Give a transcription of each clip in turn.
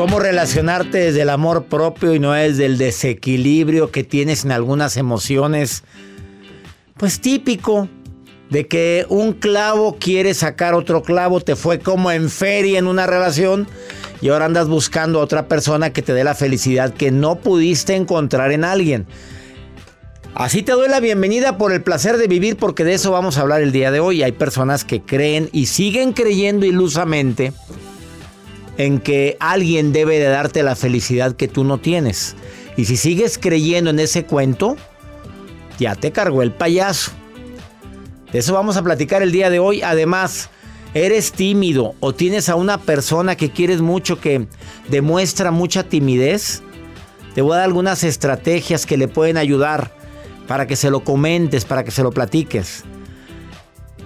¿Cómo relacionarte desde el amor propio y no desde el desequilibrio que tienes en algunas emociones? Pues típico de que un clavo quiere sacar otro clavo, te fue como en feria en una relación y ahora andas buscando a otra persona que te dé la felicidad que no pudiste encontrar en alguien. Así te doy la bienvenida por el placer de vivir porque de eso vamos a hablar el día de hoy. Hay personas que creen y siguen creyendo ilusamente en que alguien debe de darte la felicidad que tú no tienes. Y si sigues creyendo en ese cuento, ya te cargó el payaso. De eso vamos a platicar el día de hoy. Además, eres tímido o tienes a una persona que quieres mucho que demuestra mucha timidez. Te voy a dar algunas estrategias que le pueden ayudar para que se lo comentes, para que se lo platiques.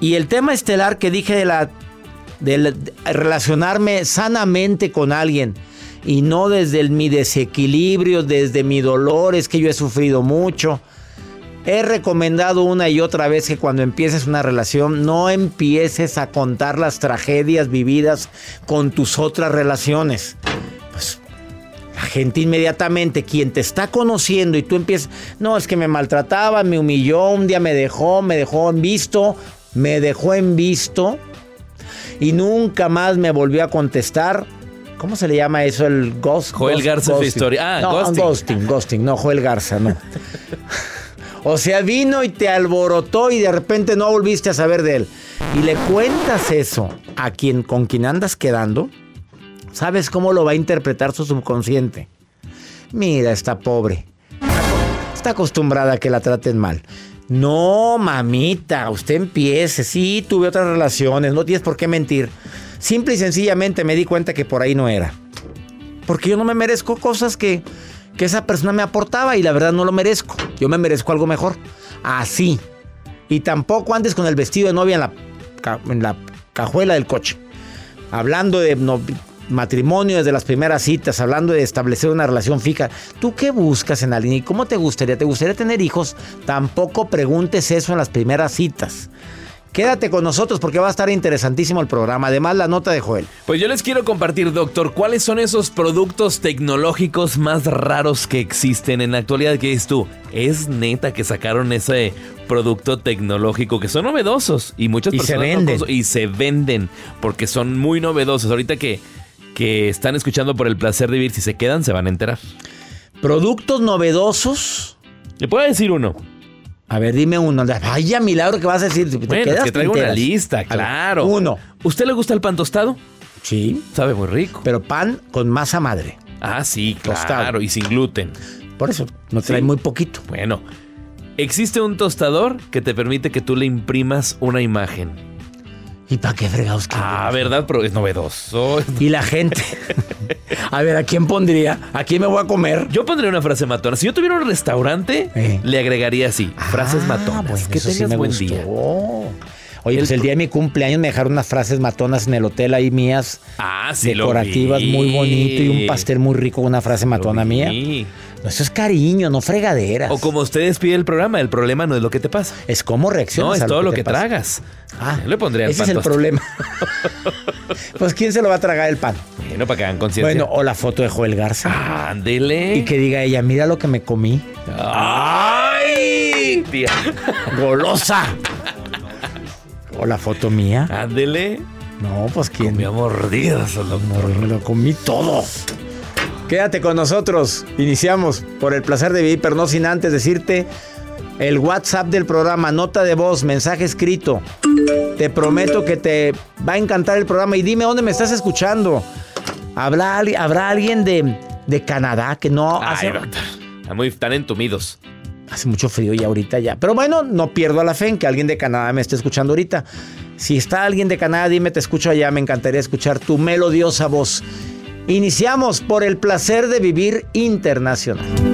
Y el tema estelar que dije de la de relacionarme sanamente con alguien y no desde mi desequilibrio, desde mi dolor, es que yo he sufrido mucho. He recomendado una y otra vez que cuando empieces una relación no empieces a contar las tragedias vividas con tus otras relaciones. Pues la gente inmediatamente, quien te está conociendo y tú empiezas, no, es que me maltrataba, me humilló, un día me dejó, me dejó en visto, me dejó en visto y nunca más me volvió a contestar. ¿Cómo se le llama eso? El ghost. Joel Garza su historia. Ah, no, ghosting. ghosting, ghosting, no, Joel Garza, no. o sea, vino y te alborotó y de repente no volviste a saber de él. Y le cuentas eso a quien con quien andas quedando. ¿Sabes cómo lo va a interpretar su subconsciente? Mira, está pobre. Está acostumbrada a que la traten mal. No, mamita, usted empiece. Sí, tuve otras relaciones, no tienes por qué mentir. Simple y sencillamente me di cuenta que por ahí no era. Porque yo no me merezco cosas que, que esa persona me aportaba y la verdad no lo merezco. Yo me merezco algo mejor. Así. Y tampoco andes con el vestido de novia en la, en la cajuela del coche. Hablando de no, matrimonio desde las primeras citas, hablando de establecer una relación fija. ¿Tú qué buscas en alguien y cómo te gustaría? ¿Te gustaría tener hijos? Tampoco preguntes eso en las primeras citas. Quédate con nosotros porque va a estar interesantísimo el programa. Además, la nota de Joel. Pues yo les quiero compartir, doctor, cuáles son esos productos tecnológicos más raros que existen en la actualidad. ¿Qué dices tú? Es neta que sacaron ese producto tecnológico que son novedosos y muchas Y se personas venden. no- y se venden porque son muy novedosos. Ahorita que, que están escuchando por el placer de vivir, si se quedan, se van a enterar. Productos novedosos. Le puedo decir uno. A ver, dime uno. Vaya milagro que vas a decir. Te Bueno, es que traigo una lista, ver, claro. uno. ¿Usted le gusta el pan tostado? Sí. Sabe muy rico. Pero pan con masa madre. Ah, sí, Tostado. claro, y sin gluten. Por eso, no trae Sí. muy poquito. Bueno, existe un tostador que te permite que tú le imprimas una imagen. ¿Y para qué fregados? Ah, ¿verdad? Pero es novedoso. Y la gente. a ver, ¿a quién pondría? ¿A quién me voy a comer? Yo pondría una frase matona. Si yo tuviera un restaurante, Eh. le agregaría así, frases Ah, matonas. bueno, que sí tengas me buen gustó. día. Oye, pues el día de mi cumpleaños me dejaron unas frases matonas en el hotel ahí mías. Ah, sí, lo decorativas, vi. muy bonito y un pastel muy rico, una frase matona mía. No, eso es cariño, no fregaderas. O como usted despide el programa, el problema no es lo que te pasa. Es cómo reaccionas. No, es a todo lo que tragas. Ah, Yo le pondría el ese pan es el problema. pues ¿quién se lo va a tragar el pan? Bueno, para que hagan conciencia. Bueno, o la foto de Joel Garza. ándele. Y que diga ella, mira lo que me comí. ¡Ay! Tía. ¡Golosa! o la foto mía. Ándele. No, pues quién. Me ha mordido, Amor, me lo comí todo. Quédate con nosotros. Iniciamos por el placer de vivir, pero no sin antes decirte el WhatsApp del programa, nota de voz, mensaje escrito. Te prometo que te va a encantar el programa y dime dónde me estás escuchando. ¿Habrá, habrá alguien de, de Canadá que no Ay, hace, doctor. Están muy entumidos. hace mucho frío ya ahorita ya? Pero bueno, no pierdo la fe en que alguien de Canadá me esté escuchando ahorita. Si está alguien de Canadá, dime, te escucho allá. Me encantaría escuchar tu melodiosa voz. Iniciamos por el placer de vivir internacional.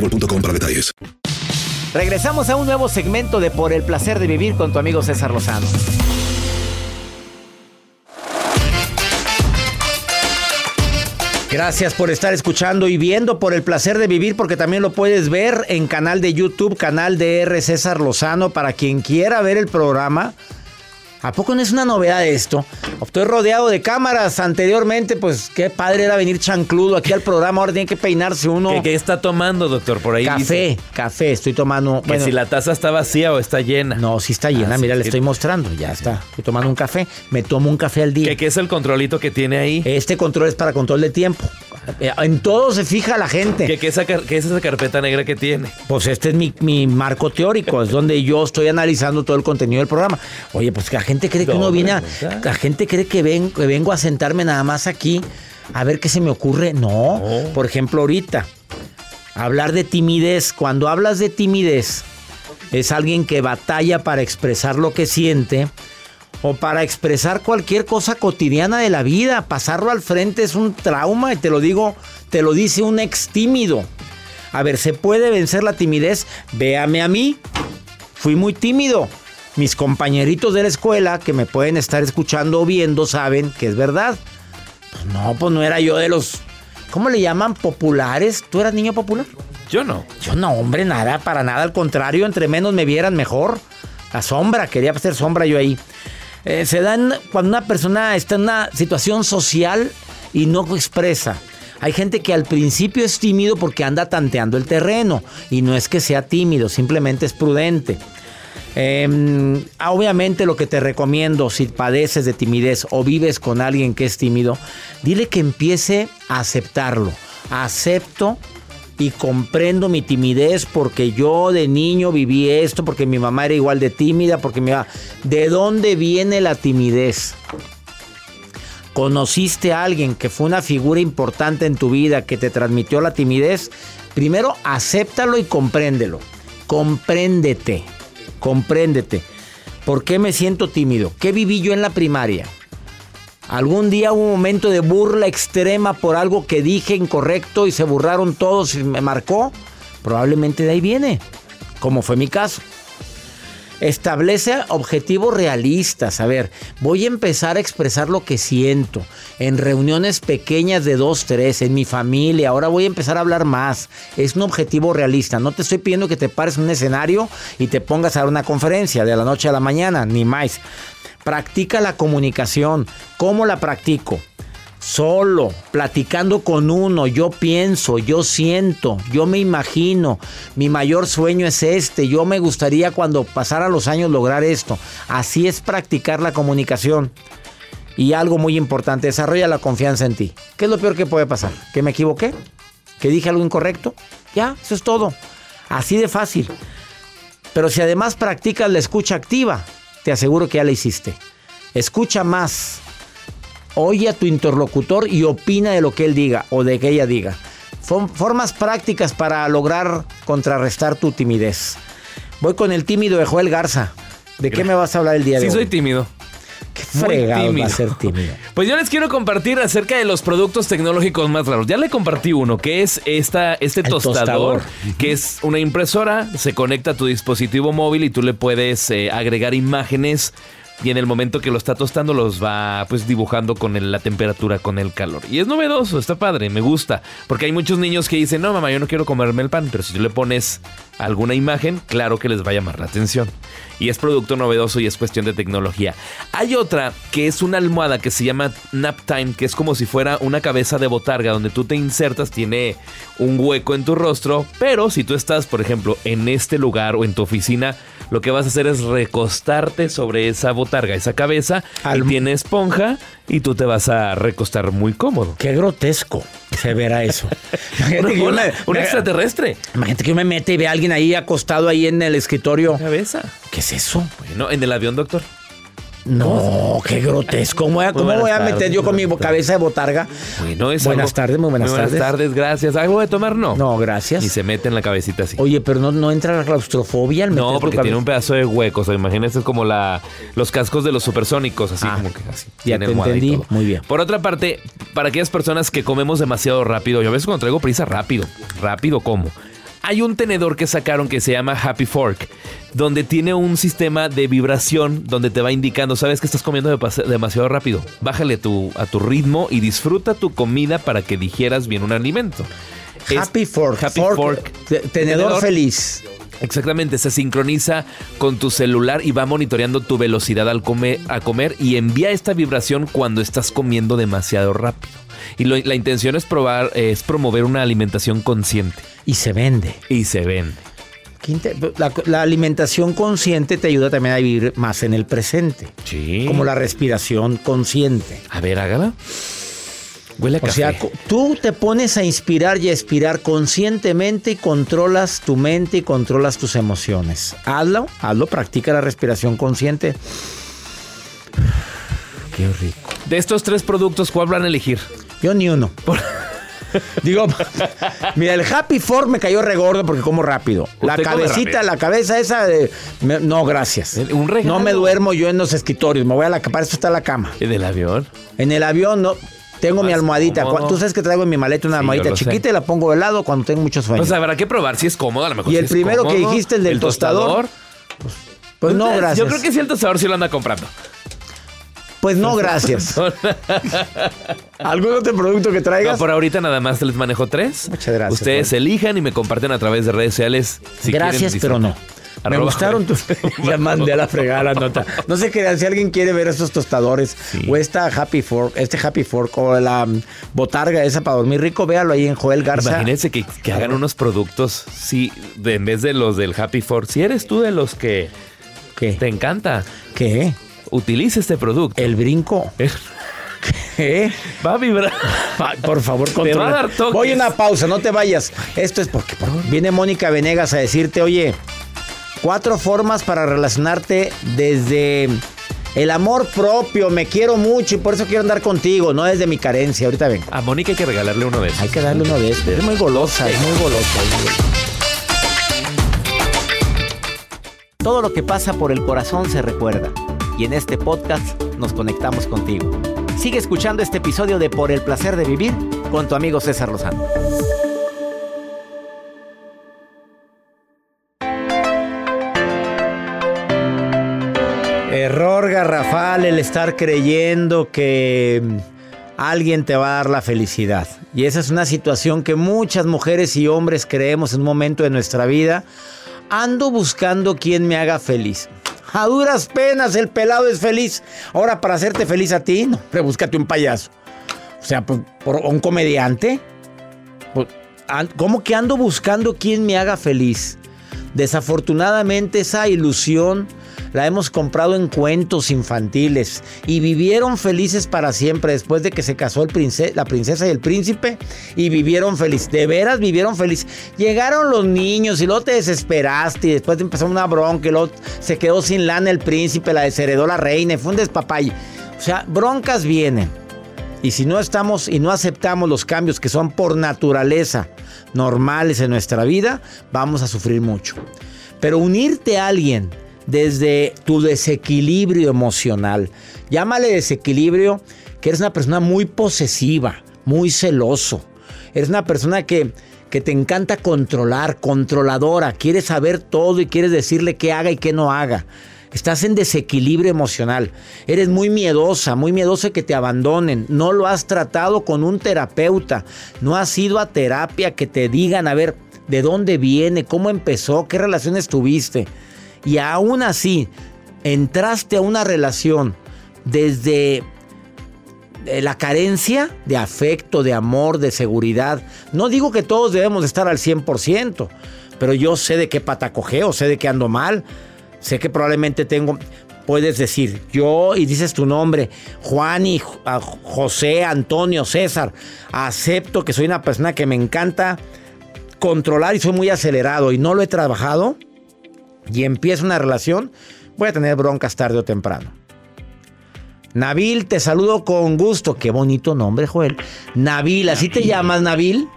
boostmobile.com para detalles. Regresamos a un nuevo segmento de Por el placer de vivir con tu amigo César Lozano. Gracias por estar escuchando y viendo por el placer de vivir, porque también lo puedes ver en canal de YouTube, canal de R. César Lozano, para quien quiera ver el programa. ¿A poco no es una novedad esto? Estoy rodeado de cámaras. Anteriormente, pues qué padre era venir chancludo aquí al programa. Ahora tiene que peinarse uno. ¿Qué, qué está tomando, doctor? Por ahí Café, dice café. Estoy tomando. Que bueno, si la taza está vacía o está llena. no, sí está llena. Ah, sí, Mira, le sí. estoy mostrando. Ya está. Estoy tomando un café. Me tomo un café al día. ¿Qué, qué es el controlito que tiene ahí? Este control es para control de tiempo. Eh, En todo se fija la gente. ¿Qué, qué esa es esa carpeta negra que tiene? Pues este es mi, mi marco teórico, es donde yo estoy analizando todo el contenido del programa. Oye, pues que gente cree que uno viene a. La gente cree que, ven, que vengo a sentarme nada más aquí a ver qué se me ocurre. No, por ejemplo, ahorita, hablar de timidez. Cuando hablas de timidez, es alguien que batalla para expresar lo que siente o para expresar cualquier cosa cotidiana de la vida. Pasarlo al frente es un trauma y te lo digo, te lo dice un ex tímido. A ver, ¿se puede vencer la timidez? Véame a mí. Fui muy tímido. Mis compañeritos de la escuela que me pueden estar escuchando o viendo saben que es verdad. Pues no, pues no era yo de los... ¿Cómo le llaman? ¿Populares? ¿Tú eras niño popular? Yo no. Yo no, hombre, nada, para nada. Al contrario, entre menos me vieran mejor. La sombra, quería hacer sombra yo ahí. Eh, se dan cuando una persona está en una situación social y no expresa. Hay gente que al principio es tímido porque anda tanteando el terreno y no es que sea tímido, simplemente es prudente. Eh, obviamente lo que te recomiendo si padeces de timidez o vives con alguien que es tímido, dile que empiece a aceptarlo. Acepto y comprendo mi timidez porque yo de niño viví esto, porque mi mamá era igual de tímida, porque mi mamá... ¿De dónde viene la timidez? ¿Conociste a alguien que fue una figura importante en tu vida que te transmitió la timidez? Primero, acéptalo y compréndelo. Compréndete. Compréndete. ¿Por qué me siento tímido? ¿Qué viví yo en la primaria? Algún día hubo un momento de burla extrema por algo que dije incorrecto y se burlaron todos y me marcó. Probablemente de ahí viene, como fue mi caso. Establece objetivos realistas. A ver, voy a empezar a expresar lo que siento en reuniones pequeñas de dos, tres, en mi familia. Ahora voy a empezar a hablar más. Es un objetivo realista. No te estoy pidiendo que te pares en un escenario y te pongas a dar una conferencia de la noche a la mañana, ni más. Practica la comunicación. ¿Cómo la practico? Solo, platicando con uno, yo pienso, yo siento, yo me imagino, mi mayor sueño es este, yo me gustaría cuando pasara los años lograr esto. Así es practicar la comunicación. Y algo muy importante, desarrolla la confianza en ti. ¿Qué es lo peor que puede pasar? ¿Que me equivoqué? ¿Que dije algo incorrecto? Ya, eso es todo. Así de fácil. Pero si además practicas la escucha activa, te aseguro que ya la hiciste. Escucha más. Oye a tu interlocutor y opina de lo que él diga o de que ella diga. Formas prácticas para lograr contrarrestar tu timidez. Voy con el tímido de Joel Garza. ¿De qué me vas a hablar el día de hoy? Sí, soy tímido. Qué fregado va a ser tímido. Pues yo les quiero compartir acerca de los productos tecnológicos más raros. Ya le compartí uno, que es esta, este tostador, tostador. que es una impresora, se conecta a tu dispositivo móvil y tú le puedes eh, agregar imágenes y en el momento que lo está tostando los va pues dibujando con la temperatura, con el calor. Y es novedoso, está padre, me gusta. Porque hay muchos niños que dicen, no mamá, yo no quiero comerme el pan, pero si tú le pones alguna imagen, claro que les va a llamar la atención. Y es producto novedoso y es cuestión de tecnología. Hay otra que es una almohada que se llama Nap Time, que es como si fuera una cabeza de botarga donde tú te insertas, tiene un hueco en tu rostro, pero si tú estás, por ejemplo, en este lugar o en tu oficina, lo que vas a hacer es recostarte sobre esa botarga, esa cabeza, Al- y tiene esponja y tú te vas a recostar muy cómodo. Qué grotesco se verá eso. Yo Un, extraterrestre. Imagínate que yo me mete y ve a alguien ahí acostado ahí en el escritorio. Cabeza. ¿Qué es eso? Bueno, en el avión, doctor. No, qué grotesco. ¿Cómo voy a, Muy cómo buenas voy a meter yo con mi cabeza de botarga? Bueno, es Buenas algo- tardes, muy buenas tardes. Buenas tardes, gracias. ¿Algo de tomar? No. No, gracias. Y se mete en la cabecita así. Oye, pero no, no entra la claustrofobia al meter No, porque tiene un pedazo de hueco. O sea, imagínate es como la, los cascos de los supersónicos, así Ah, como que así. ya te entendí. Muy bien. Por otra parte, para aquellas personas que comemos demasiado rápido, yo a veces cuando traigo prisa rápido, rápido como. Hay un tenedor que sacaron que se llama Happy Fork, donde tiene un sistema de vibración donde te va indicando, sabes que estás comiendo demasiado rápido. Bájale tu, a tu ritmo y disfruta tu comida para que digieras bien un alimento. Es- Happy Fork. Happy Fork, Fork. te- tenedor, feliz. Exactamente, se sincroniza con tu celular y va monitoreando tu velocidad al comer, a comer y envía esta vibración cuando estás comiendo demasiado rápido. Y lo- la intención es probar, es promover una alimentación consciente Y se vende. y se vende. La, la alimentación consciente te ayuda también a vivir más en el presente. Sí. Como la respiración consciente. A ver, hágala. Huele a O café. sea, tú te pones a inspirar y a expirar conscientemente y controlas tu mente y controlas tus emociones. Hazlo, hazlo, practica la respiración consciente. Qué rico. de estos tres productos, ¿cuál van a elegir? Yo ni uno. Digo, mira, el Happy Fork me cayó regordo porque como rápido. La cabecita, rápido. la cabeza esa de... me- no, gracias. Un regalo. No me duermo yo en los escritorios. Me voy a la... Para eso está la cama. ¿El del avión? En el avión no... Tengo mi almohadita. cómodo. Tú sabes que traigo en mi maleta una Sí, almohadita sé. chiquita y la pongo de lado cuando tengo mucho sueño. Pues habrá que probar si es cómodo, a lo mejor Y el es primero que dijiste, el del tostador, pues no, gracias. Yo creo que sí el tostador sí lo anda comprando. Pues no, gracias. ¿Algún otro producto que No, traigas? por ahorita nada más les manejo tres. Muchas gracias, Ustedes elijan y me comparten a través de redes sociales. si gracias, quieren pero no. Me Arroba gustaron tus... ya mandé a la fregada la nota. No sé qué, si alguien quiere ver estos tostadores Sí. o esta Happy Fork, este Happy Fork o la mm, botarga esa para dormir rico, véalo ahí en Joel Garza. Imagínense que, que hagan unos productos, sí, de, en vez de los del Happy Four. Si eres tú de los que ¿Qué? te encanta, ¿Qué? Utilice este producto. El brinco. ¿Qué? Va a vibrar. Por favor, Te va a controla. dar toques. Voy a una pausa, no te vayas. Esto es porque por favor, viene Mónica Venegas a decirte, oye, cuatro formas para relacionarte desde El amor propio, me quiero mucho y por eso quiero andar contigo, no es de mi carencia. Ahorita vengo. A Mónica hay que regalarle uno de esos. Hay que darle uno de estos. Es muy golosa, es muy golosa. Todo lo que pasa por el corazón se recuerda. Y en este podcast nos conectamos contigo. Sigue escuchando este episodio de Por el placer de vivir con tu amigo César Lozano. Error garrafal el estar creyendo que alguien te va a dar la felicidad. Y esa es una situación que muchas mujeres y hombres creemos en un momento de nuestra vida. Ando buscando quien me haga feliz. A duras penas el pelado es feliz. Ahora para hacerte feliz a ti, no, pero búscate un payaso. O sea, por, por un comediante. Pues, ¿Cómo que ando buscando quien me haga feliz? Desafortunadamente esa ilusión la hemos comprado en cuentos infantiles y vivieron felices para siempre después de que se casó el la princesa y el príncipe y vivieron felices. De veras vivieron felices. Llegaron los niños y luego te desesperaste y después empezó una bronca y luego se quedó sin lana el príncipe, la desheredó la reina y fue un despapalle. O sea, broncas vienen. Y si no estamos y no aceptamos los cambios que son por naturaleza normales en nuestra vida, vamos a sufrir mucho. Pero unirte a alguien desde tu desequilibrio emocional, llámale desequilibrio, que eres una persona muy posesiva, muy celoso. Eres una persona que, que te encanta controlar, controladora, quieres saber todo y quieres decirle qué haga y qué no haga. Estás en desequilibrio emocional. Eres muy miedosa, muy miedosa que te abandonen. No lo has tratado con un terapeuta. No has ido a terapia que te digan, a ver, de dónde viene, cómo empezó, qué relaciones tuviste. Y aún así, entraste a una relación desde eh, la carencia de afecto, de amor, de seguridad. No digo que todos debemos estar al 100%, pero yo sé de qué pata cojeo, sé de qué ando mal, sé que probablemente tengo... Puedes decir yo y dices tu nombre, Juan y José, Antonio, César. Acepto que soy una persona que me encanta controlar y soy muy acelerado y no lo he trabajado y empiezo una relación, voy a tener broncas tarde o temprano. Nabil, te saludo con gusto. Qué bonito nombre, Joel. Nabil, ¿así te llamas, Nabil?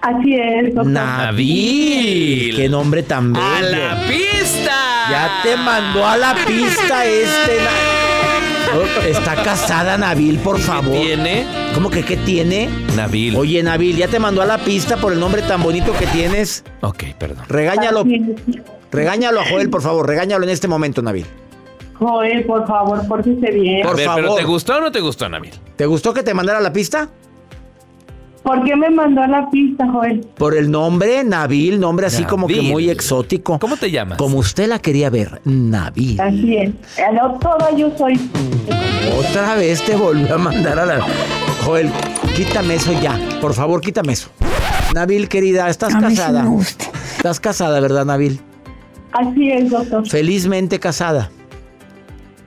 Así es, doctor. Nabil. Qué nombre tan bello. ¡A la pista! Ya te mandó a la pista este. Está casada Nabil, por favor. ¿Tiene? ¿Cómo que qué tiene? Nabil. Oye, Nabil, ya te mandó a la pista por el nombre tan bonito que tienes. Ok, perdón. Regáñalo. Regáñalo a Joel, por favor. Regáñalo en este momento, Nabil. Joel, por favor, pórtese bien. Por a ver, ¿pero favor. te gustó o no te gustó, Nabil? ¿Te gustó que te mandara la pista? ¿Por qué me mandó a la pista, Joel? Por el nombre, Nabil, nombre así como que muy exótico. ¿Cómo te llamas? Como usted la quería ver, Nabil. Así es. A toda yo soy. Otra vez te volvió a mandar a la... Joel, quítame eso ya. Por favor, quítame eso. Nabil, querida, ¿estás A mí sí casada? me gusta. Estás casada, ¿verdad, Nabil? Así es, doctor. Felizmente casada.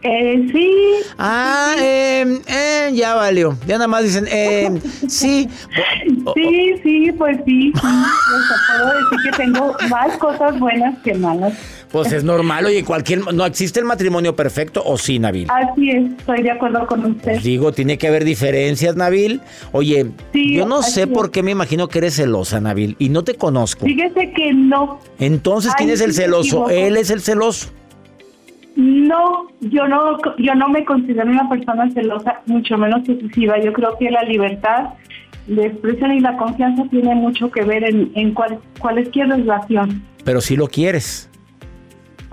Eh, sí. Ah, eh, eh, ya valió. Ya nada más dicen, eh, sí. Sí, sí, pues sí. sí. Sea, puedo decir que tengo más cosas buenas que malas. Pues es normal, oye, cualquier... No existe el matrimonio perfecto, ¿o sí, Nabil? Así es, estoy de acuerdo con usted. Digo, tiene que haber diferencias, Nabil. Oye, Sí, yo no sé es. por qué me imagino que eres celosa, Nabil, y no te conozco. Fíjese que no. Entonces, ¿quién Ay, es el celoso? Él es el celoso. No, yo no, yo no me considero una persona celosa, mucho menos excesiva. Yo creo que la libertad de expresión y la confianza tiene mucho que ver en, en cual, cualquier relación. Pero sí lo quieres.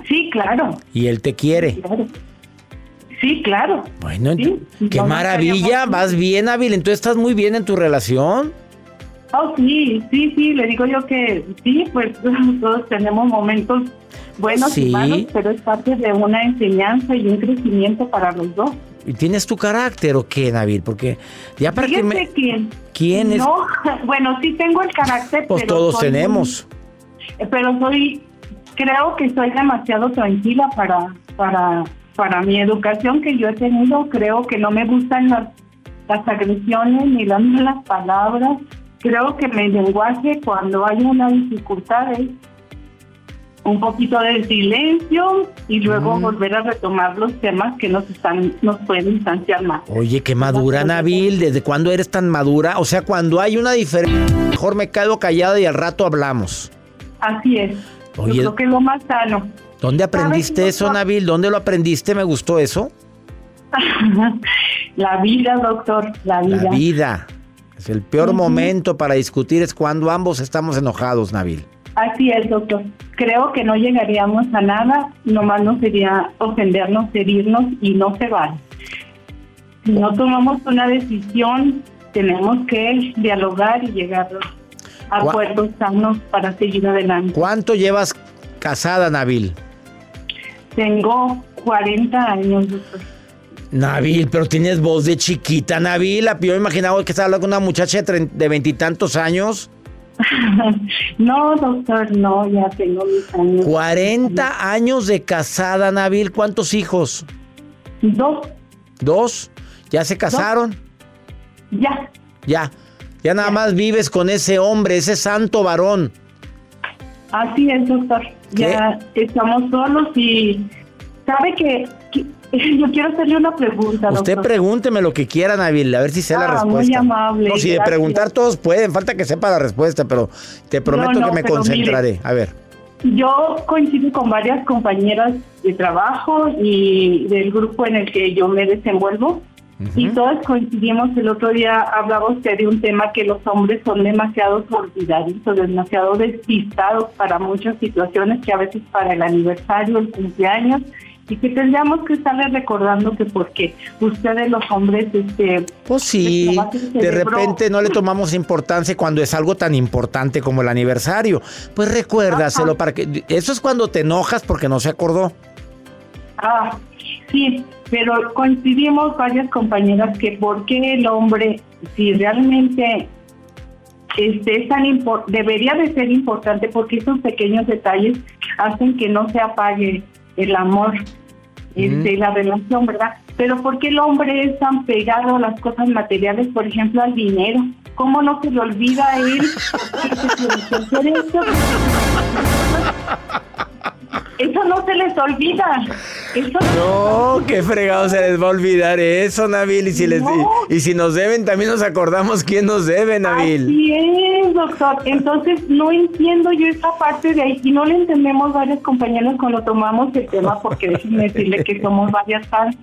Sí, claro, Y él te quiere. claro. Sí, claro. Bueno, Sí, qué no, maravilla. Vas bien, Nabil. Entonces, ¿estás muy bien en tu relación? Oh, sí, sí, sí, le digo yo que sí, pues todos tenemos momentos buenos Sí. y malos, pero es parte de una enseñanza y un crecimiento para los dos. ¿Y tienes tu carácter o qué, Nabil? Porque ya para que me... ¿Quién es? No, bueno, sí tengo el carácter, Pues pero todos soy tenemos. pero soy, creo que soy demasiado tranquila para, para, para mi educación que yo he tenido. Creo que no me gustan las, las agresiones ni las malas palabras. Creo que mi lenguaje cuando hay una dificultad es un poquito de silencio y luego volver a retomar los temas que nos están nos pueden distanciar más. Oye, qué madura, Nabil. ¿Desde cuándo eres tan madura? O sea, cuando hay una diferencia, mejor me quedo callada y al rato hablamos. Así es. Oye, Yo creo que es lo más sano. ¿Dónde aprendiste ¿Sabes, eso? Nabil? ¿Dónde lo aprendiste? Me gustó eso. la vida, doctor, la vida. La vida. Es el peor momento para discutir es cuando ambos estamos enojados, Nabil. Así es, doctor. Creo que no llegaríamos a nada, nomás no sería ofendernos, herirnos y no se vale. Si no tomamos una decisión, tenemos que dialogar y llegar acuerdos sanos para seguir adelante. ¿Cuánto llevas casada, Nabil? Tengo 40 años, doctor. Nabil, pero tienes voz de chiquita, Nabil. Yo imaginaba que estaba hablando con una muchacha de veintitantos años. no, doctor, no, ya tengo mis años. 40 años de casada, Nabil. ¿Cuántos hijos? Dos, ¿Dos? ¿Ya se casaron? ya. Ya. Ya nada más vives con ese hombre, ese santo varón. Así es, doctor. Ya estamos solos y sabe que, que- yo quiero hacerle una pregunta, Usted doctor. pregúnteme lo que quiera, Nabil, a ver si sé la Ah, muy respuesta. amable, No, si de preguntar todos pueden, falta que sepa la respuesta, pero te prometo no, que me concentraré. mire. A ver. Yo coincido con varias compañeras de trabajo y del grupo en el que yo me desenvuelvo. Y todas coincidimos, el otro día hablaba usted de un tema que los hombres son demasiado olvidadizos, demasiado despistados para muchas situaciones, que a veces para el aniversario, el cumpleaños, y que tendríamos que estarles recordando que porque ustedes los hombres, este... Pues sí, el de repente no le tomamos importancia cuando es algo tan importante como el aniversario. Pues recuérdaselo para que... Eso es cuando te enojas porque no se acordó. Ah, sí, pero coincidimos varias compañeras que por qué el hombre, si realmente este es tan debería de ser importante porque esos pequeños detalles hacen que no se apague el amor, este, la relación, ¿verdad? Pero ¿por qué el hombre es tan pegado a las cosas materiales, por ejemplo, al dinero? ¿Cómo no se le olvida a él eso? No se les olvida. Eso No, qué fregado se les va a olvidar eso, Nabil. Y si, les, No. y, si nos deben, también nos acordamos quién nos debe, Nabil. Así es, doctor. Entonces, no entiendo yo esa parte de ahí. Y no le entendemos varios compañeros cuando tomamos el tema, porque déjenme decirle que somos varias fans.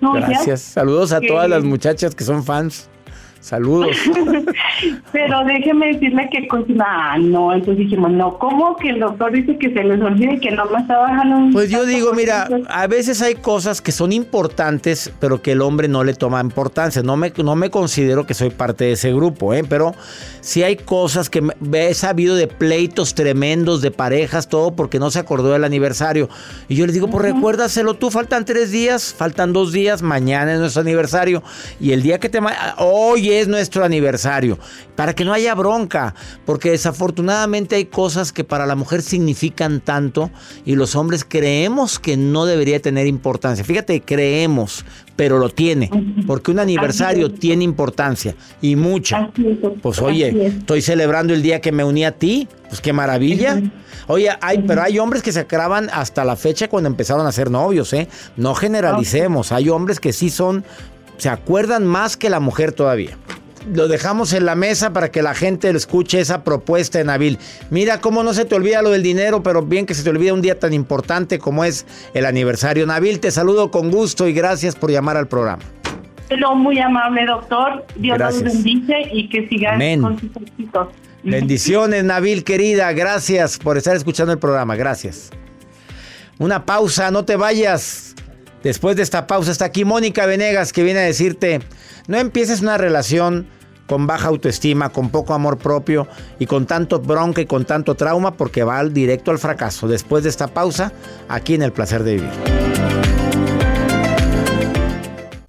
No, ya. Gracias. Saludos a que- todas las muchachas que son fans. Saludos. Pero déjeme decirle que continúa. Ah, no, entonces dijimos, no, ¿cómo que el doctor dice que se les olvide que no bajando un... Pues yo digo, mira, a veces hay cosas que son importantes, pero que el hombre no le toma importancia. No me, no me considero que soy parte de ese grupo, ¿eh? Pero sí hay cosas que he sabido de pleitos tremendos, de parejas, todo porque no se acordó del aniversario. Y yo les digo, pues recuérdaselo tú, faltan tres días, faltan dos días, mañana es nuestro aniversario. Y el día que te... ma- Hoy es nuestro aniversario. Para que no haya bronca, porque desafortunadamente hay cosas que para la mujer significan tanto y los hombres creemos que no debería tener importancia. Fíjate, creemos, pero lo tiene, porque un aniversario tiene importancia y mucha. Pues oye, es. estoy celebrando el día que me uní a ti, pues qué maravilla. Oye, hay, pero hay hombres que se acaban hasta la fecha cuando empezaron a ser novios, ¿eh? No generalicemos, hay hombres que sí son, se acuerdan más que la mujer todavía. Lo dejamos en la mesa para que la gente escuche esa propuesta de Nabil. Mira cómo no se te olvida lo del dinero, pero bien que se te olvida un día tan importante como es el aniversario. Nabil, te saludo con gusto y gracias por llamar al programa. Muy amable, doctor. Dios Gracias. los bendice y que sigan Amén. con sus éxitos. Bendiciones, Nabil, querida. Gracias por estar escuchando el programa. Gracias. Una pausa, no te vayas. Después de esta pausa está aquí Mónica Venegas que viene a decirte, no empieces una relación con baja autoestima, con poco amor propio y con tanto bronca y con tanto trauma porque va directo al fracaso. Después de esta pausa, aquí en El Placer de Vivir.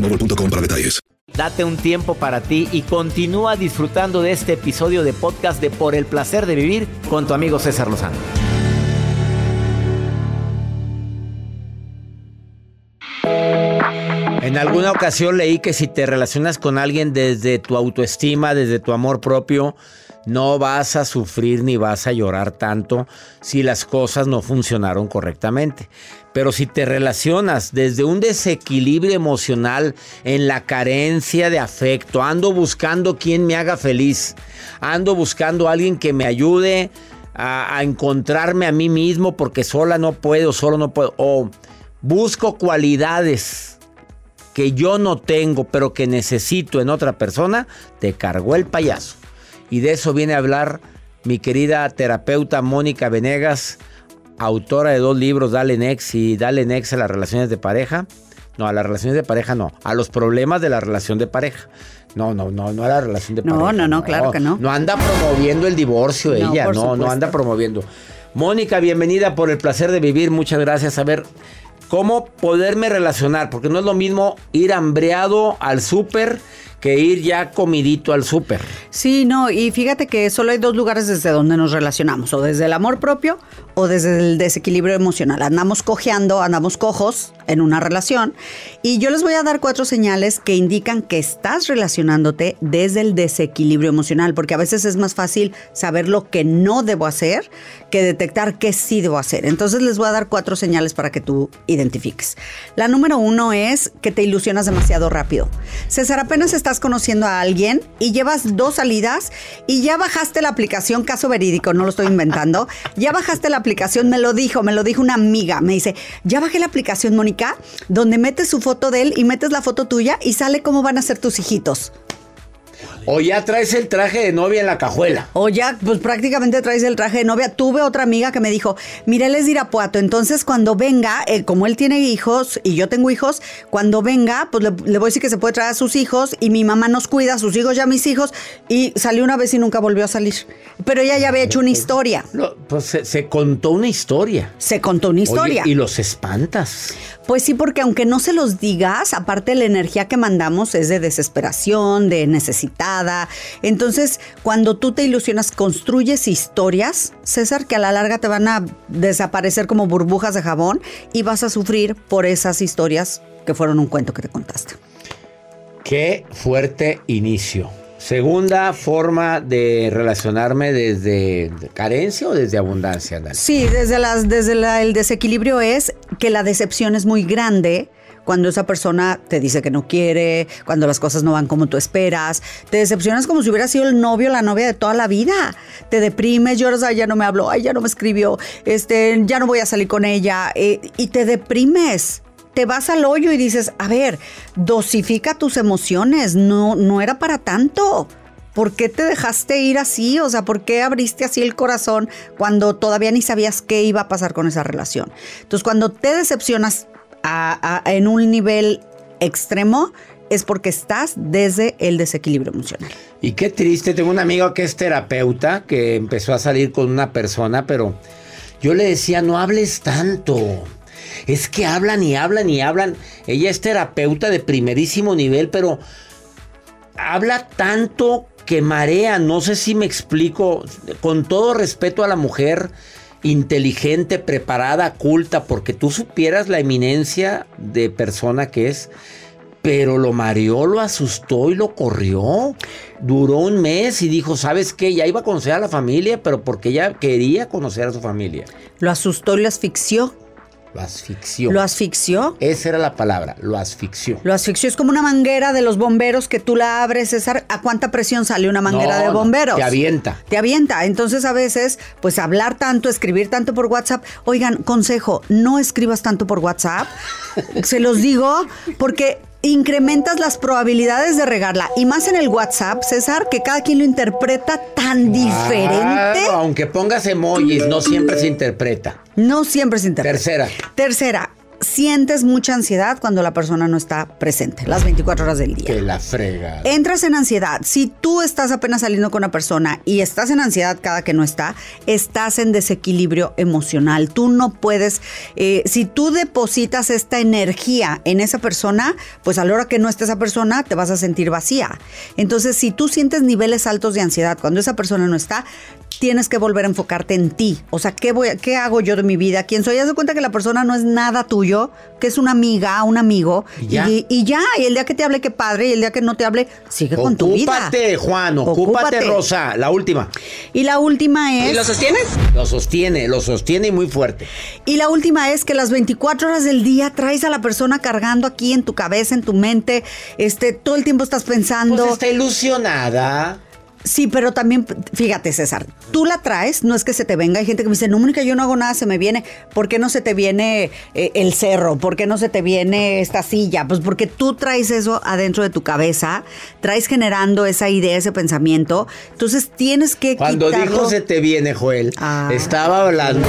boostmobile.com para detalles. Date un tiempo para ti y continúa disfrutando de este episodio de podcast de Por el placer de vivir con tu amigo César Lozano. En alguna ocasión leí que si te relacionas con alguien desde tu autoestima, desde tu amor propio, no vas a sufrir ni vas a llorar tanto si las cosas no funcionaron correctamente. Pero si te relacionas desde un desequilibrio emocional en la carencia de afecto, ando buscando quien me haga feliz, ando buscando a alguien que me ayude a, a encontrarme a mí mismo porque sola no puedo, solo no puedo, o busco cualidades que yo no tengo pero que necesito en otra persona, te cargó el payaso. Y de eso viene a hablar mi querida terapeuta Mónica Venegas, autora de dos libros, Dale Next y Dale Next a las relaciones de pareja. No, a las relaciones de pareja no, a los problemas de la relación de pareja. No, no, no, no a la relación de No, pareja. no, no, claro que no. No anda promoviendo el divorcio No, ella, no, no anda promoviendo. Mónica, bienvenida por el placer de vivir, muchas gracias. A ver, ¿cómo poderme relacionar? Porque no es lo mismo ir hambreado al súper que ir ya comidito al súper. Sí, no, y fíjate que solo hay dos lugares desde donde nos relacionamos, o desde el amor propio o desde el desequilibrio emocional. Andamos cojeando, andamos cojos en una relación, y yo les voy a dar cuatro señales que indican que estás relacionándote desde el desequilibrio emocional, porque a veces es más fácil saber lo que no debo hacer que detectar qué sí debo hacer. Entonces les voy a dar cuatro señales para que tú identifiques. La número uno es que te ilusionas demasiado rápido. César, apenas estás conociendo a alguien y llevas dos salidas y ya bajaste la aplicación, caso verídico, no lo estoy inventando, ya bajaste la aplicación, me lo dijo, me lo dijo una amiga, me dice, ya bajé la aplicación, Mónica, donde metes su foto de él y metes la foto tuya y sale cómo van a ser tus hijitos. O ya traes el traje de novia en la cajuela. O ya, pues prácticamente traes el traje de novia. Tuve otra amiga que me dijo, mira, él es de Irapuato, entonces cuando venga, eh, como él tiene hijos y yo tengo hijos, cuando venga, pues le, le voy a decir que se puede traer a sus hijos y mi mamá nos cuida a sus hijos y a mis hijos. Y salió una vez y nunca volvió a salir. Pero ella ya había hecho una historia. No, pues se, se contó una historia. Se contó una historia. Oye, y los espantas. Pues sí, porque aunque no se los digas, aparte la energía que mandamos es de desesperación, de Entonces, cuando tú te ilusionas, construyes historias, César, que a la larga te van a desaparecer como burbujas de jabón y vas a sufrir por esas historias que fueron un cuento que te contaste. Qué fuerte inicio. Segunda forma de relacionarme desde carencia o desde abundancia, Dani? Sí, desde, las, desde la- el desequilibrio es que la decepción es muy grande cuando esa persona te dice que no quiere, cuando las cosas no van como tú esperas. Te decepcionas como si hubiera sido el novio o la novia de toda la vida. Te deprimes, lloras, ay, ya no me habló, ay, ya no me escribió, este, ya no voy a salir con ella. eh, y te deprimes. Te vas al hoyo y dices, a ver, dosifica tus emociones, no, no era para tanto. ¿Por qué te dejaste ir así? O sea, ¿por qué abriste así el corazón cuando todavía ni sabías qué iba a pasar con esa relación? Entonces, cuando te decepcionas en un nivel extremo, es porque estás desde el desequilibrio emocional. Y qué triste, tengo un amigo que es terapeuta que empezó a salir con una persona, pero yo le decía, no hables tanto. Es que hablan y hablan y hablan. Ella es terapeuta de primerísimo nivel, pero habla tanto que marea. No sé si me explico. Con todo respeto a la mujer inteligente, preparada, culta, porque tú supieras la eminencia de persona que es. pero lo mareó, lo asustó y lo corrió. Duró un mes y dijo, ¿sabes qué? Ya iba a conocer a la familia, pero porque ella quería conocer a su familia. Lo asustó y lo asfixió. Lo asfixió. Lo asfixió. Esa era la palabra, lo asfixió. Lo asfixió es como una manguera de los bomberos que tú la abres, César. ¿A cuánta presión sale una manguera No, de no, bomberos? te avienta. Te avienta. Entonces a veces, pues hablar tanto, escribir tanto por WhatsApp. Oigan, consejo, no escribas tanto por WhatsApp. Se los digo porque incrementas las probabilidades de regarla. Y más en el WhatsApp, César, que cada quien lo interpreta tan diferente. Aunque pongas emojis, no siempre se interpreta. No siempre se interpreta. Tercera. Tercera, sientes mucha ansiedad cuando la persona no está presente, las 24 horas del día. Que la frega. Entras en ansiedad. Si tú estás apenas saliendo con una persona y estás en ansiedad cada que no está, estás en desequilibrio emocional. Tú no puedes, eh, si tú depositas esta energía en esa persona, pues a la hora que no esté esa persona te vas a sentir vacía. Entonces, si tú sientes niveles altos de ansiedad cuando esa persona no está, tienes que volver a enfocarte en ti. O sea, ¿qué, voy qué hago yo de mi vida? ¿Quién soy? Haz de cuenta que la persona no es nada tuyo, que es una amiga, un amigo. Y ya. Y, y ya, y el día que te hable, qué padre, y el día que no te hable, sigue con tu vida. Ocúpate, Juan, ocúpate, Ocúpate. Rosa. La última. Y la última es. Lo sostiene, lo sostiene y muy fuerte. Y la última es que las 24 horas del día traes a la persona cargando aquí en tu cabeza, en tu mente. Este, todo el tiempo estás pensando. Pues está ilusionada. Sí, pero también, fíjate, César, tú la traes, no es que se te venga. Hay gente que me dice, no, Mónica, yo no hago nada, se me viene. ¿Por qué no se te viene eh, el cerro? ¿Por qué no se te viene esta silla? Pues porque tú traes eso adentro de tu cabeza, traes generando esa idea, ese pensamiento. Entonces tienes que Cuando quitarlo. dijo se te viene, Joel, Ah. estaba hablando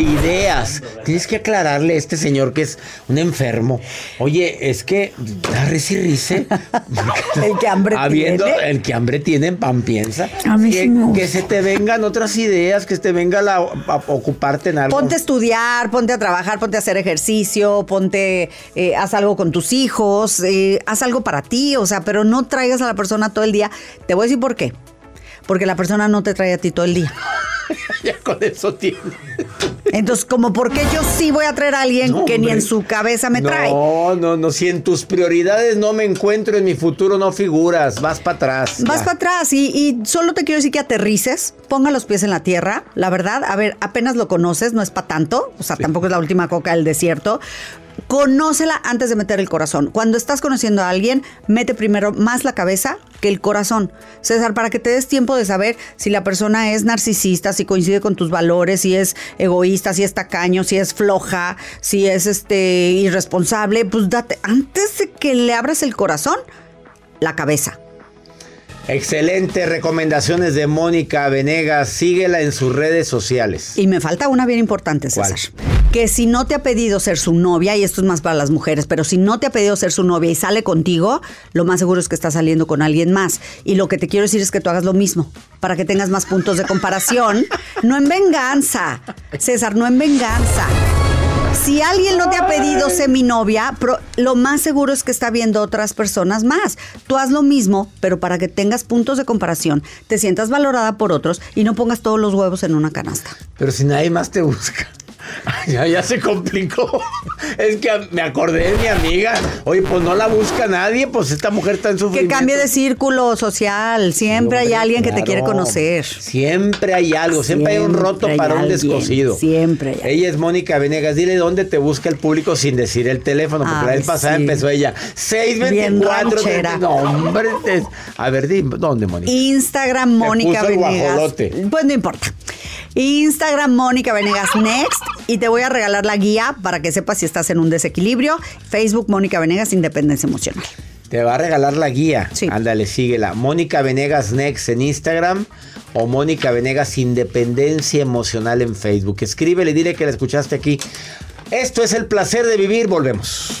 ideas. Tienes que aclararle a este señor que es un enfermo. Oye, es que da risa y rice. El que hambre tiene. El que hambre tiene, en pan piensa. A mí que, sí me gusta. que se te vengan otras ideas, que se te venga la, a ocuparte en algo. Ponte a estudiar, ponte a trabajar, ponte a hacer ejercicio, ponte, eh, haz algo con tus hijos, eh, haz algo para ti, o sea, pero no traigas a la persona todo el día. Te voy a decir por qué. Porque la persona no te trae a ti todo el día. ya con eso tiene. Entonces, como por qué yo sí voy a traer a alguien No, que ni en su cabeza me trae. No, no, no. Si en tus prioridades no me encuentro, en mi futuro no figuras. Vas para atrás. Vas para atrás y, y solo te quiero decir que aterrices, ponga los pies en la tierra, la verdad, a ver, apenas lo conoces, no es para tanto, o sea, tampoco es la última coca del desierto. Conócela antes de meter el corazón. Cuando estás conociendo a alguien, mete primero más la cabeza que el corazón. César, para que te des tiempo de saber si la persona es narcisista, si coincide con tus valores, si es egoísta, si es tacaño, si es floja, si es este irresponsable, pues date antes de que le abras el corazón, la cabeza. Excelente recomendaciones de Mónica Venegas. Síguela en sus redes sociales. Y me falta una bien importante, César. Que si no te ha pedido ser su novia, y esto es más para las mujeres, pero si no te ha pedido ser su novia y sale contigo, lo más seguro es que está saliendo con alguien más. Y lo que te quiero decir es que tú hagas lo mismo, para que tengas más puntos de comparación. No en venganza, César, no en venganza. Si alguien no te ha pedido ser mi novia, pro- lo más seguro es que está viendo otras personas más. Tú haz lo mismo, pero para que tengas puntos de comparación, te sientas valorada por otros y no pongas todos los huevos en una canasta. Pero si nadie más te busca. Ya, ya se complicó. Es que me acordé de mi amiga. Oye, pues no la busca nadie, pues esta mujer está en Que sufrimiento. cambie de círculo social. Siempre hay alguien que te quiere conocer. Siempre hay algo, siempre, hay un roto hay para un descosido. siempre hay. Ella es Mónica Venegas. Dile dónde te busca el público sin decir el teléfono, porque la vez pasada sí. empezó ella. Bien 624. ranchera. No, hombre. es- A ver, di, ¿dónde, Mónica? Instagram Mónica Venegas. Pues no importa. Instagram Mónica Venegas Next y te voy a regalar la guía para que sepas si estás en un desequilibrio. Facebook Mónica Venegas Independencia Emocional. Te va a regalar la guía. Sí. Ándale, síguela. Mónica Venegas Next en Instagram o Mónica Venegas Independencia Emocional en Facebook. Escríbele y dile que la escuchaste aquí. Esto es el placer de vivir. Volvemos.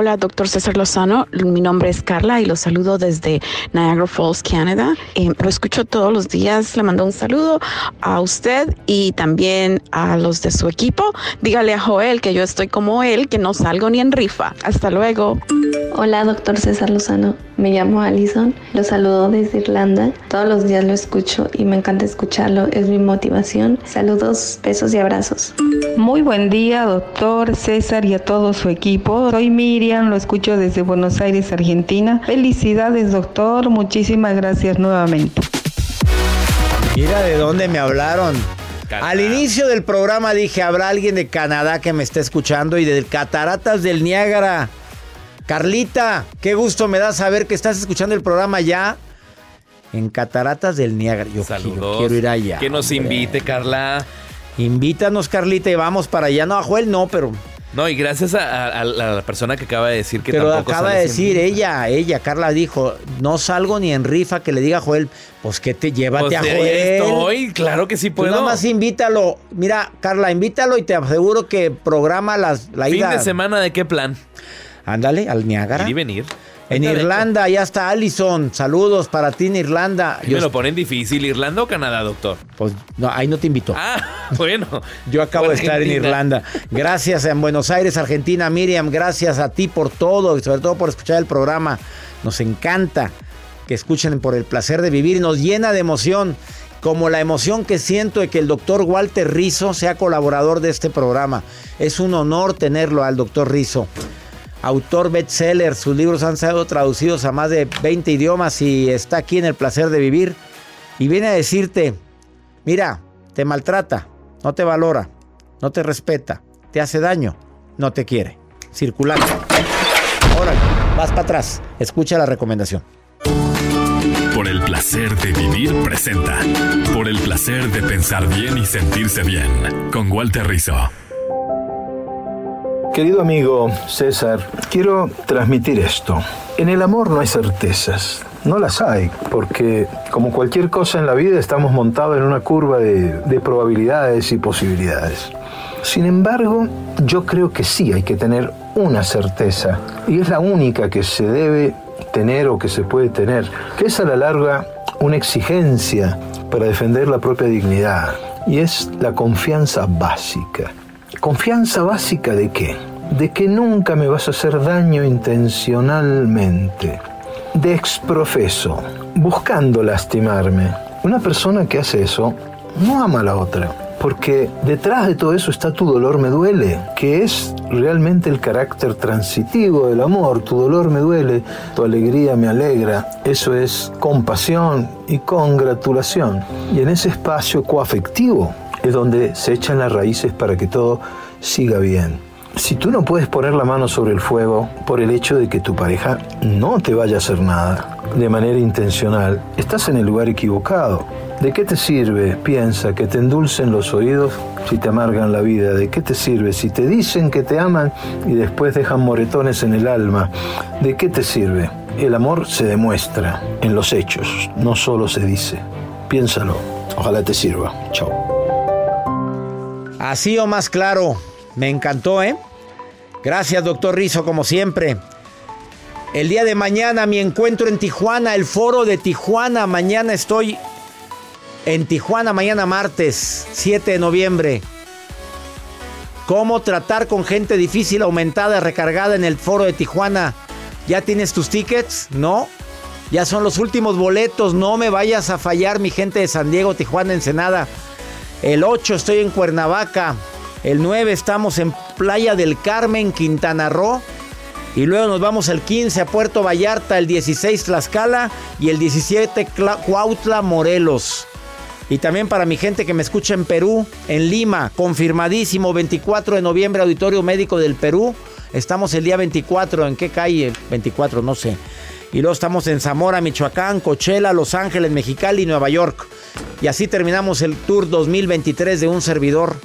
Hola, doctor César Lozano. Mi nombre es Carla y lo saludo desde Niagara Falls, Canadá. Eh, lo escucho todos los días. Le mando un saludo a usted y también a los de su equipo. Dígale a Joel que yo estoy como él, que no salgo ni en rifa. Hasta luego. Hola, doctor César Lozano. Me llamo Alison. Lo saludo desde Irlanda. Todos los días lo escucho y me encanta escucharlo. Es mi motivación. Saludos, besos y abrazos. Muy buen día, doctor César y a todo su equipo. Soy Miriam, lo escucho desde Buenos Aires, Argentina. Felicidades, doctor. Muchísimas gracias nuevamente. Mira de dónde me hablaron. Al inicio del programa dije, habrá alguien de Canadá que me esté escuchando y de Cataratas del Niágara. Carlita, qué gusto me da saber que estás escuchando el programa ya en Cataratas del Niágara. Yo quiero ir allá. Que nos invite, Carla. Invítanos, Carlita, y vamos para allá. No, a Joel no, pero, No, y gracias a, a- a la persona que acaba de decir que pero tampoco acaba de decir ella, ella, Carla dijo, no salgo ni en rifa que le diga a Joel, pues que te llévate Pues a Joel. estoy, claro que sí Tú puedo. nada más invítalo. Mira, Carla, invítalo y te aseguro que programa las, la Fin ida. de semana, ¿de qué plan? Ándale, al Niágara. Y venir. En Irlanda, ya está Allison. Saludos para ti en Irlanda. hecho. Y me lo ponen difícil. ¿Irlanda o Canadá, doctor? Pues no, ahí no te invito. Ah, bueno. Yo acabo de estar en. Irlanda. Gracias en Buenos Aires, Argentina. Miriam, gracias a ti por todo y sobre todo por escuchar el programa. Nos encanta que escuchen por el placer de vivir y nos llena de emoción. Como la emoción que siento de que el doctor Walter Rizzo sea colaborador de este programa. Es un honor tenerlo al doctor Rizzo. Autor bestseller, sus libros han sido traducidos a más de 20 idiomas y está aquí en el placer de vivir. Y viene a decirte, mira, te maltrata, no te valora, no te respeta, te hace daño, no te quiere. Circular. Órale, vas para atrás. Escucha la recomendación. Por el placer de vivir presenta. Por el placer de pensar bien y sentirse bien. Con Walter Rizzo. Querido amigo César, quiero transmitir esto. En el amor no hay certezas. No las hay, porque como cualquier cosa en la vida estamos montados en una curva de, de probabilidades y posibilidades. Sin embargo, yo creo que sí hay que tener una certeza, y es la única que se debe tener o que se puede tener, que es a la larga una exigencia para defender la propia dignidad, y es la confianza básica. ¿Confianza básica de qué? De que nunca me vas a hacer daño intencionalmente. De exprofeso, buscando lastimarme. Una persona que hace eso no ama a la otra. Porque detrás de todo eso está tu dolor me duele, que es realmente el carácter transitivo del amor. Tu dolor me duele, tu alegría me alegra. Eso es compasión y congratulación. Y en ese espacio coafectivo es donde se echan las raíces para que todo siga bien. Si tú no puedes poner la mano sobre el fuego por el hecho de que tu pareja no te vaya a hacer nada de manera intencional, estás en el lugar equivocado. ¿De qué te sirve, piensa, que te endulcen los oídos si te amargan la vida? ¿De qué te sirve si te dicen que te aman y después dejan moretones en el alma? ¿De qué te sirve? El amor se demuestra en los hechos, no solo se dice. Piénsalo. Ojalá te sirva. Chao. Así o más claro. Me encantó, ¿eh? Gracias, doctor Rizo, como siempre. El día de mañana mi encuentro en Tijuana, el foro de Tijuana. Mañana estoy en Tijuana, mañana martes, 7 de noviembre. ¿Cómo tratar con gente difícil, aumentada, recargada en el foro de Tijuana? ¿Ya tienes tus tickets? ¿No? Ya son los últimos boletos. No me vayas a fallar, mi gente de San Diego, Tijuana, Ensenada. El 8 estoy en Cuernavaca. El 9 estamos en Playa del Carmen, Quintana Roo. Y luego nos vamos el 15 a Puerto Vallarta, el 16 Tlaxcala y el 17 Cla- Cuautla, Morelos. Y también para mi gente que me escucha en Perú, en Lima, confirmadísimo, 24 de noviembre, Auditorio Médico del Perú. Estamos el día 24, ¿en qué calle? 24, no sé. Y luego estamos en Zamora, Michoacán, Coachella, Los Ángeles, Mexicali y Nueva York. Y así terminamos el Tour 2023 de un servidor.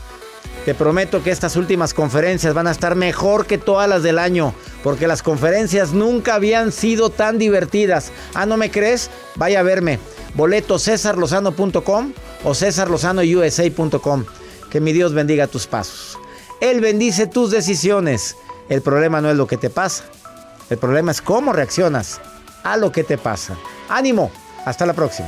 Te prometo que estas últimas conferencias van a estar mejor que todas las del año, porque las conferencias nunca habían sido tan divertidas. Ah, ¿no me crees? Vaya a verme. Boleto cesarlozano.com o cesarlozanousa.com. Que mi Dios bendiga tus pasos. Él bendice tus decisiones. El problema no es lo que te pasa, El problema es cómo reaccionas a lo que te pasa. Ánimo, hasta la próxima.